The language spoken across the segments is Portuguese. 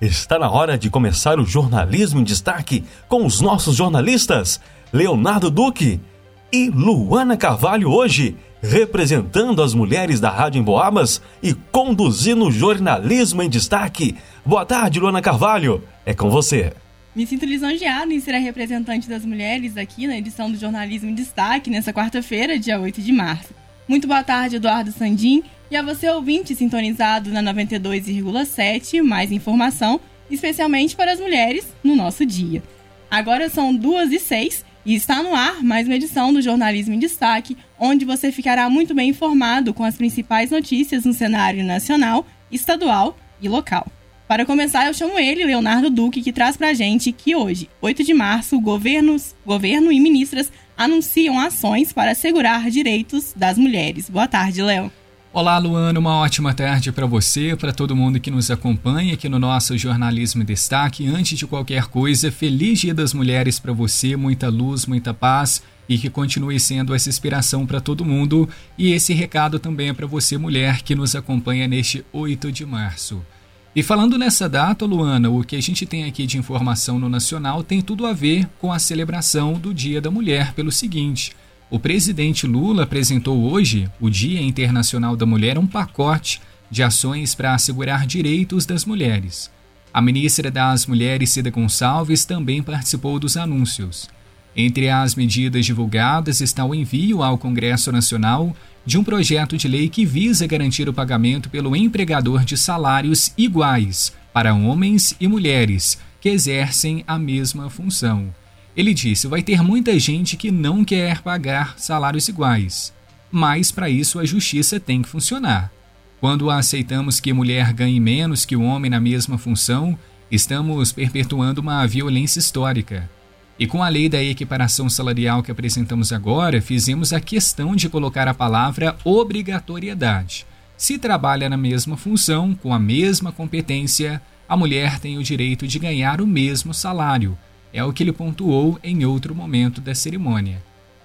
Está na hora de começar o Jornalismo em Destaque com os nossos jornalistas Leonardo Duque e Luana Carvalho hoje, representando as mulheres da Rádio Emboabas e conduzindo o Jornalismo em Destaque. Boa tarde, Luana Carvalho. É com você. Me sinto lisonjeado em ser a representante das mulheres aqui na edição do Jornalismo em Destaque nessa quarta-feira, dia 8 de março. Muito boa tarde, Eduardo Sandim e a você, ouvinte, sintonizado na 92,7, mais informação, especialmente para as mulheres, no nosso dia. Agora são duas e seis e está no ar mais uma edição do Jornalismo em Destaque, onde você ficará muito bem informado com as principais notícias no cenário nacional, estadual e local. Para começar, eu chamo ele, Leonardo Duque, que traz para a gente que hoje, 8 de março, governos, governo e ministras anunciam ações para assegurar direitos das mulheres. Boa tarde, Léo. Olá, Luana, uma ótima tarde para você, para todo mundo que nos acompanha aqui no nosso Jornalismo em Destaque. Antes de qualquer coisa, feliz Dia das Mulheres para você, muita luz, muita paz e que continue sendo essa inspiração para todo mundo. E esse recado também é para você, mulher, que nos acompanha neste 8 de março. E falando nessa data, Luana, o que a gente tem aqui de informação no Nacional tem tudo a ver com a celebração do Dia da Mulher, pelo seguinte. O presidente Lula apresentou hoje, o Dia Internacional da Mulher, um pacote de ações para assegurar direitos das mulheres. A ministra das Mulheres, Cida Gonçalves, também participou dos anúncios. Entre as medidas divulgadas está o envio ao Congresso Nacional de um projeto de lei que visa garantir o pagamento pelo empregador de salários iguais para homens e mulheres que exercem a mesma função. Ele disse: vai ter muita gente que não quer pagar salários iguais, mas para isso a justiça tem que funcionar. Quando aceitamos que mulher ganhe menos que o homem na mesma função, estamos perpetuando uma violência histórica. E com a lei da equiparação salarial que apresentamos agora, fizemos a questão de colocar a palavra obrigatoriedade. Se trabalha na mesma função, com a mesma competência, a mulher tem o direito de ganhar o mesmo salário, é o que ele pontuou em outro momento da cerimônia.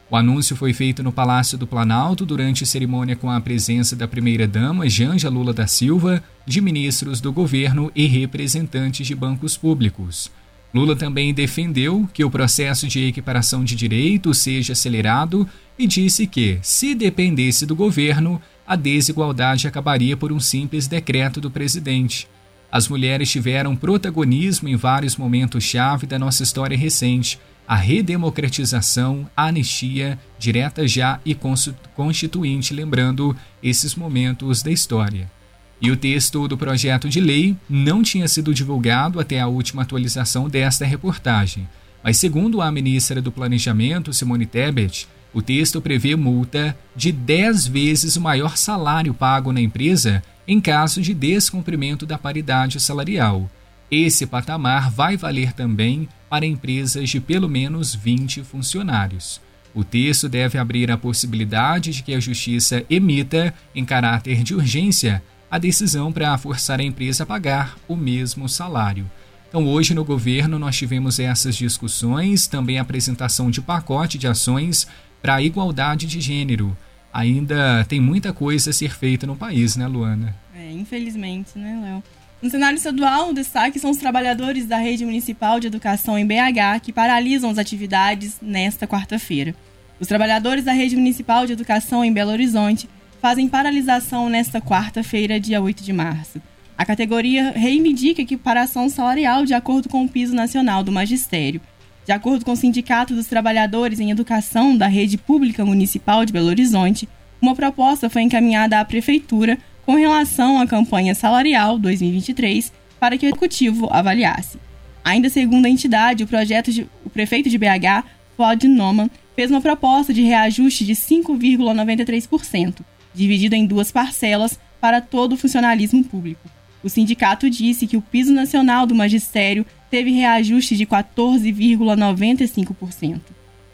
O anúncio foi feito no Palácio do Planalto durante a cerimônia com a presença da primeira-dama Janja Lula da Silva, de ministros do governo e representantes de bancos públicos. Lula também defendeu que o processo de equiparação de direitos seja acelerado e disse que, se dependesse do governo, a desigualdade acabaria por um simples decreto do presidente. As mulheres tiveram protagonismo em vários momentos-chave da nossa história recente. A redemocratização, a anistia, direta já e constituinte, lembrando esses momentos da história. E o texto do projeto de lei não tinha sido divulgado até a última atualização desta reportagem. Mas, segundo a ministra do Planejamento, Simone Tebet, o texto prevê multa de 10 vezes o maior salário pago na empresa em caso de descumprimento da paridade salarial. Esse patamar vai valer também para empresas de pelo menos 20 funcionários. O texto deve abrir a possibilidade de que a Justiça emita, em caráter de urgência, a decisão para forçar a empresa a pagar o mesmo salário. Então, hoje no governo, nós tivemos essas discussões, também a apresentação de pacote de ações para a igualdade de gênero ainda tem muita coisa a ser feita no país, né, Luana? É, infelizmente, né, Léo? No cenário estadual, o destaque são os trabalhadores da Rede Municipal de Educação em BH que paralisam as atividades nesta quarta-feira. Os trabalhadores da Rede Municipal de Educação em Belo Horizonte fazem paralisação nesta quarta-feira, dia 8 de março. A categoria reivindica equiparação salarial de acordo com o piso nacional do magistério de acordo com o Sindicato dos Trabalhadores em Educação da Rede Pública Municipal de Belo Horizonte, uma proposta foi encaminhada à Prefeitura com relação à campanha salarial 2023 para que o Executivo avaliasse. Ainda segundo a entidade, o projeto de, o prefeito de BH, Fod Noman, fez uma proposta de reajuste de 5,93%, dividido em duas parcelas para todo o funcionalismo público. O sindicato disse que o piso nacional do magistério teve reajuste de 14,95%.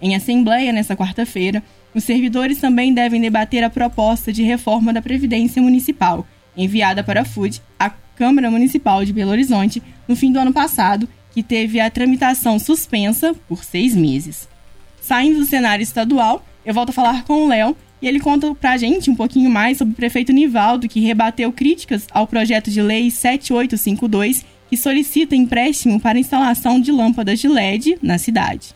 Em assembleia nesta quarta-feira, os servidores também devem debater a proposta de reforma da Previdência Municipal, enviada para a FUD, a Câmara Municipal de Belo Horizonte, no fim do ano passado, que teve a tramitação suspensa por seis meses. Saindo do cenário estadual, eu volto a falar com o Léo e ele conta pra gente um pouquinho mais sobre o prefeito Nivaldo, que rebateu críticas ao projeto de lei 7852 que solicita empréstimo para instalação de lâmpadas de LED na cidade.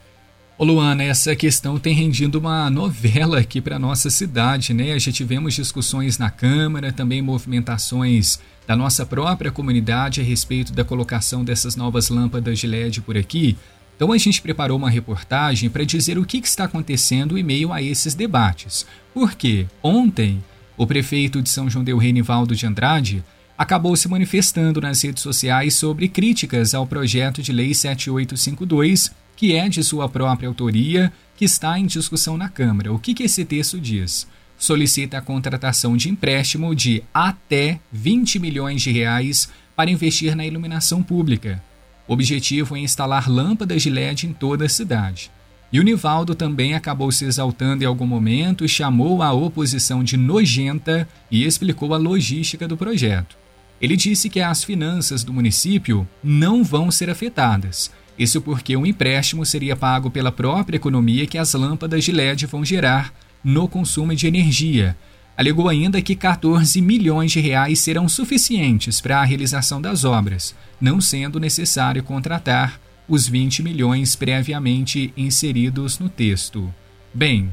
Ô Luana, essa questão tem rendido uma novela aqui para nossa cidade, né? Já tivemos discussões na Câmara, também movimentações da nossa própria comunidade a respeito da colocação dessas novas lâmpadas de LED por aqui. Então a gente preparou uma reportagem para dizer o que, que, está acontecendo em meio a esses debates. Porque ontem o prefeito de São João del Rei, Nivaldo de Andrade, acabou se manifestando nas redes sociais sobre críticas ao projeto de lei 7852 que é de sua própria autoria, que está em discussão na Câmara. O que, que esse texto diz? Solicita a contratação de empréstimo de até 20 milhões de reais para investir na iluminação pública. Objetivo é instalar lâmpadas de LED em toda a cidade. E o Nivaldo também acabou se exaltando em algum momento, chamou a oposição de nojenta e explicou a logística do projeto. Ele disse que as finanças do município não vão ser afetadas, isso porque um empréstimo seria pago pela própria economia que as lâmpadas de LED vão gerar no consumo de energia. Alegou ainda que 14 milhões de reais serão suficientes para a realização das obras, não sendo necessário contratar os 20 milhões previamente inseridos no texto. Bem,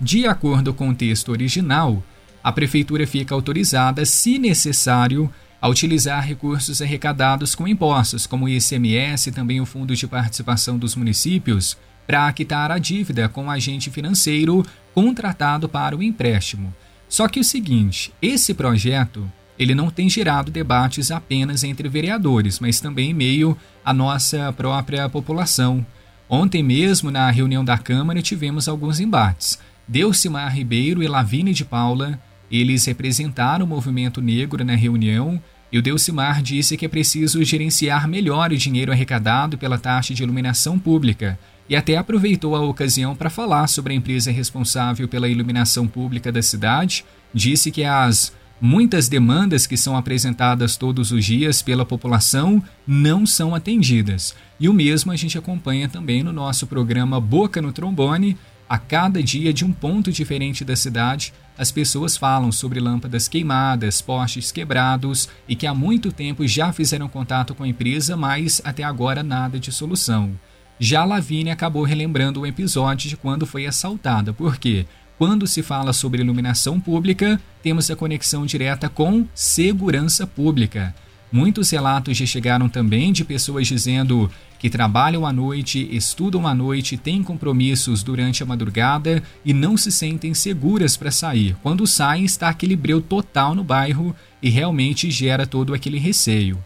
de acordo com o texto original, a prefeitura fica autorizada, se necessário, a utilizar recursos arrecadados com impostos, como o ICMS e também o Fundo de Participação dos Municípios, para quitar a dívida com o agente financeiro contratado para o empréstimo. Só que o seguinte, esse projeto ele não tem gerado debates apenas entre vereadores, mas também em meio à nossa própria população. Ontem mesmo, na reunião da Câmara, tivemos alguns embates. Delcimar Ribeiro e Lavine de Paula eles representaram o movimento negro na reunião e o Delcimar disse que é preciso gerenciar melhor o dinheiro arrecadado pela taxa de iluminação pública e até aproveitou a ocasião para falar sobre a empresa responsável pela iluminação pública da cidade. Disse que as muitas demandas que são apresentadas todos os dias pela população não são atendidas. E o mesmo a gente acompanha também no nosso programa Boca no Trombone, a cada dia de um ponto diferente da cidade as pessoas falam sobre lâmpadas queimadas, postes quebrados e que há muito tempo já fizeram contato com a empresa, mas até agora nada de solução. Já Lavínia acabou relembrando o episódio de quando foi assaltada, porque quando se fala sobre iluminação pública, temos a conexão direta com segurança pública. Muitos relatos já chegaram também de pessoas dizendo que trabalham à noite, estudam à noite, têm compromissos durante a madrugada e não se sentem seguras para sair. Quando saem, está aquele breu total no bairro e realmente gera todo aquele receio.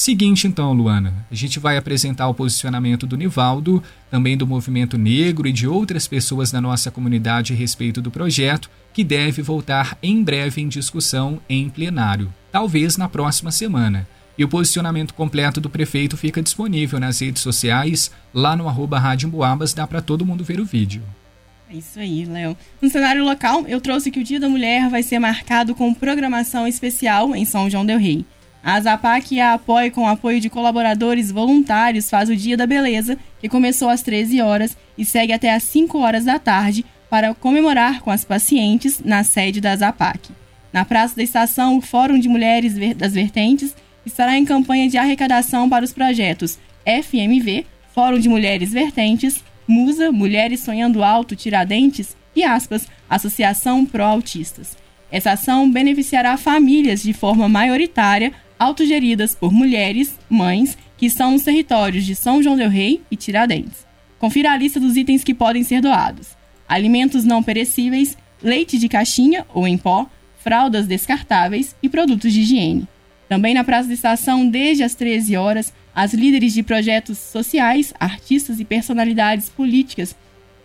Seguinte então, Luana, a gente vai apresentar o posicionamento do Nivaldo, também do movimento negro e de outras pessoas da nossa comunidade a respeito do projeto, que deve voltar em breve em discussão em plenário, talvez na próxima semana. E o posicionamento completo do prefeito fica disponível nas redes sociais, lá no arroba Rádio Emboabas, dá para todo mundo ver o vídeo. É isso aí, Léo. No cenário local, eu trouxe que o Dia da Mulher vai ser marcado com programação especial em São João del Rei. A Zapac a apoia com o apoio de colaboradores voluntários faz o Dia da Beleza, que começou às 13 horas e segue até às 5 horas da tarde para comemorar com as pacientes na sede da Zapac. Na Praça da Estação, o Fórum de Mulheres das Vertentes estará em campanha de arrecadação para os projetos FMV, Fórum de Mulheres Vertentes, Musa, Mulheres Sonhando Alto, Tiradentes e aspas, Associação Pro Autistas. Essa ação beneficiará famílias de forma maioritária autogeridas por mulheres, mães, que estão nos territórios de São João del Rei e Tiradentes. Confira a lista dos itens que podem ser doados: alimentos não perecíveis, leite de caixinha ou em pó, fraldas descartáveis e produtos de higiene. Também na Praça da Estação, desde as 13 horas, as líderes de projetos sociais, artistas e personalidades políticas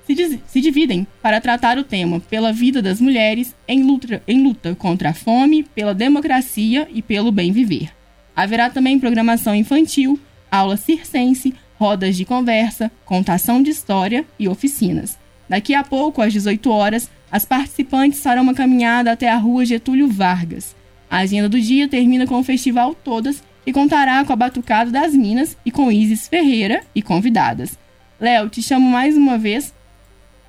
se, se dividem para tratar o tema pela vida das mulheres em luta, em luta contra a fome, pela democracia e pelo bem viver. Haverá também programação infantil, aula circense, rodas de conversa, contação de história e oficinas. Daqui a pouco, às 18 horas, as participantes farão uma caminhada até a rua Getúlio Vargas. A agenda do dia termina com o festival Todas, que contará com a Batucada das Minas e com Isis Ferreira e convidadas. Léo, te chamo mais uma vez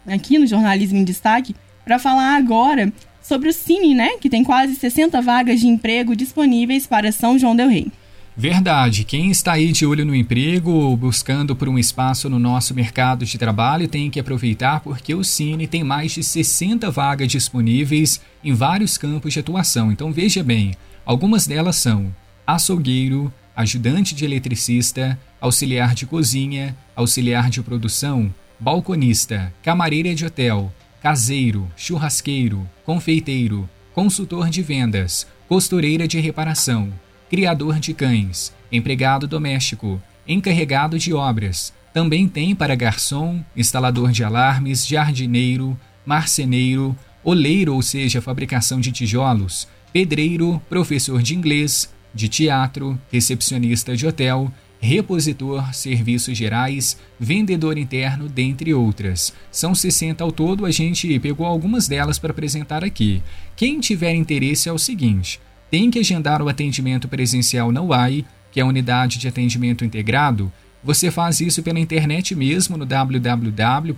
aqui no Jornalismo em Destaque para falar agora sobre o Cine, né, que tem quase 60 vagas de emprego disponíveis para São João del Rei. Verdade. Quem está aí de olho no emprego, buscando por um espaço no nosso mercado de trabalho, tem que aproveitar porque o Cine tem mais de 60 vagas disponíveis em vários campos de atuação. Então veja bem, algumas delas são açougueiro, ajudante de eletricista, auxiliar de cozinha, auxiliar de produção, balconista, camareira de hotel, caseiro, churrasqueiro, confeiteiro, consultor de vendas, costureira de reparação criador de cães, empregado doméstico, encarregado de obras. Também tem para garçom, instalador de alarmes, jardineiro, marceneiro, oleiro, ou seja, fabricação de tijolos, pedreiro, professor de inglês, de teatro, recepcionista de hotel, repositor, serviços gerais, vendedor interno, dentre outras. São 60 ao todo, a gente pegou algumas delas para apresentar aqui. Quem tiver interesse é o seguinte: tem que agendar o atendimento presencial na UAI, que é a unidade de atendimento integrado, você faz isso pela internet mesmo no www.mg.gov.br.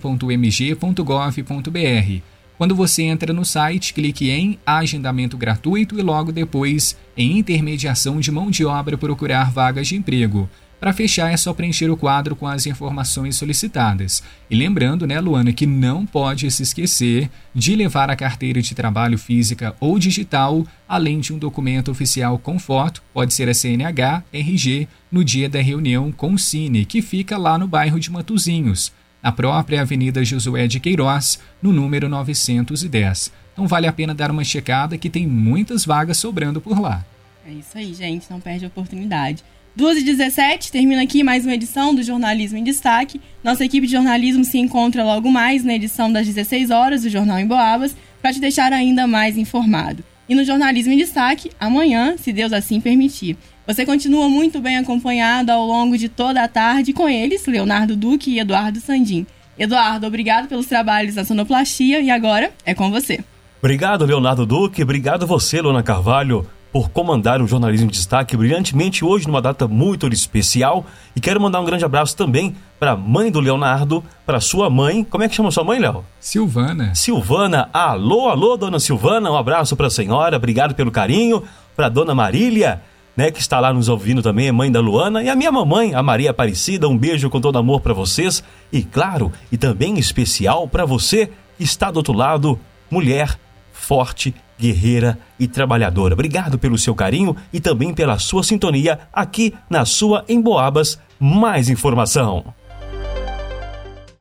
Quando você entra no site, clique em Agendamento Gratuito e logo depois em Intermediação de Mão de Obra procurar vagas de emprego. Para fechar, é só preencher o quadro com as informações solicitadas. E lembrando, né, Luana, que não pode se esquecer de levar a carteira de trabalho física ou digital, além de um documento oficial com foto, pode ser a CNH, RG, no dia da reunião com o Cine, que fica lá no bairro de Matuzinhos, na própria Avenida Josué de Queiroz, no número 910. Então vale a pena dar uma checada que tem muitas vagas sobrando por lá. É isso aí, gente, não perde a oportunidade. 2h17, termina aqui mais uma edição do Jornalismo em Destaque. Nossa equipe de jornalismo se encontra logo mais na edição das 16 horas do Jornal em Boabas para te deixar ainda mais informado. E no Jornalismo em Destaque, amanhã, se Deus assim permitir. Você continua muito bem acompanhado ao longo de toda a tarde com eles, Leonardo Duque e Eduardo Sandim. Eduardo, obrigado pelos trabalhos na sonoplastia e agora é com você. Obrigado, Leonardo Duque. Obrigado você, Lona Carvalho por comandar o jornalismo de destaque brilhantemente hoje numa data muito especial. E quero mandar um grande abraço também para a mãe do Leonardo, para sua mãe. Como é que chama sua mãe, Léo? Silvana. Silvana. Alô, alô, dona Silvana. Um abraço para a senhora. Obrigado pelo carinho. Para dona Marília, né, que está lá nos ouvindo também, é mãe da Luana, e a minha mamãe, a Maria Aparecida. Um beijo com todo amor para vocês. E claro, e também especial para você que está do outro lado, mulher forte guerreira e trabalhadora. Obrigado pelo seu carinho e também pela sua sintonia aqui na sua Emboabas. Mais informação.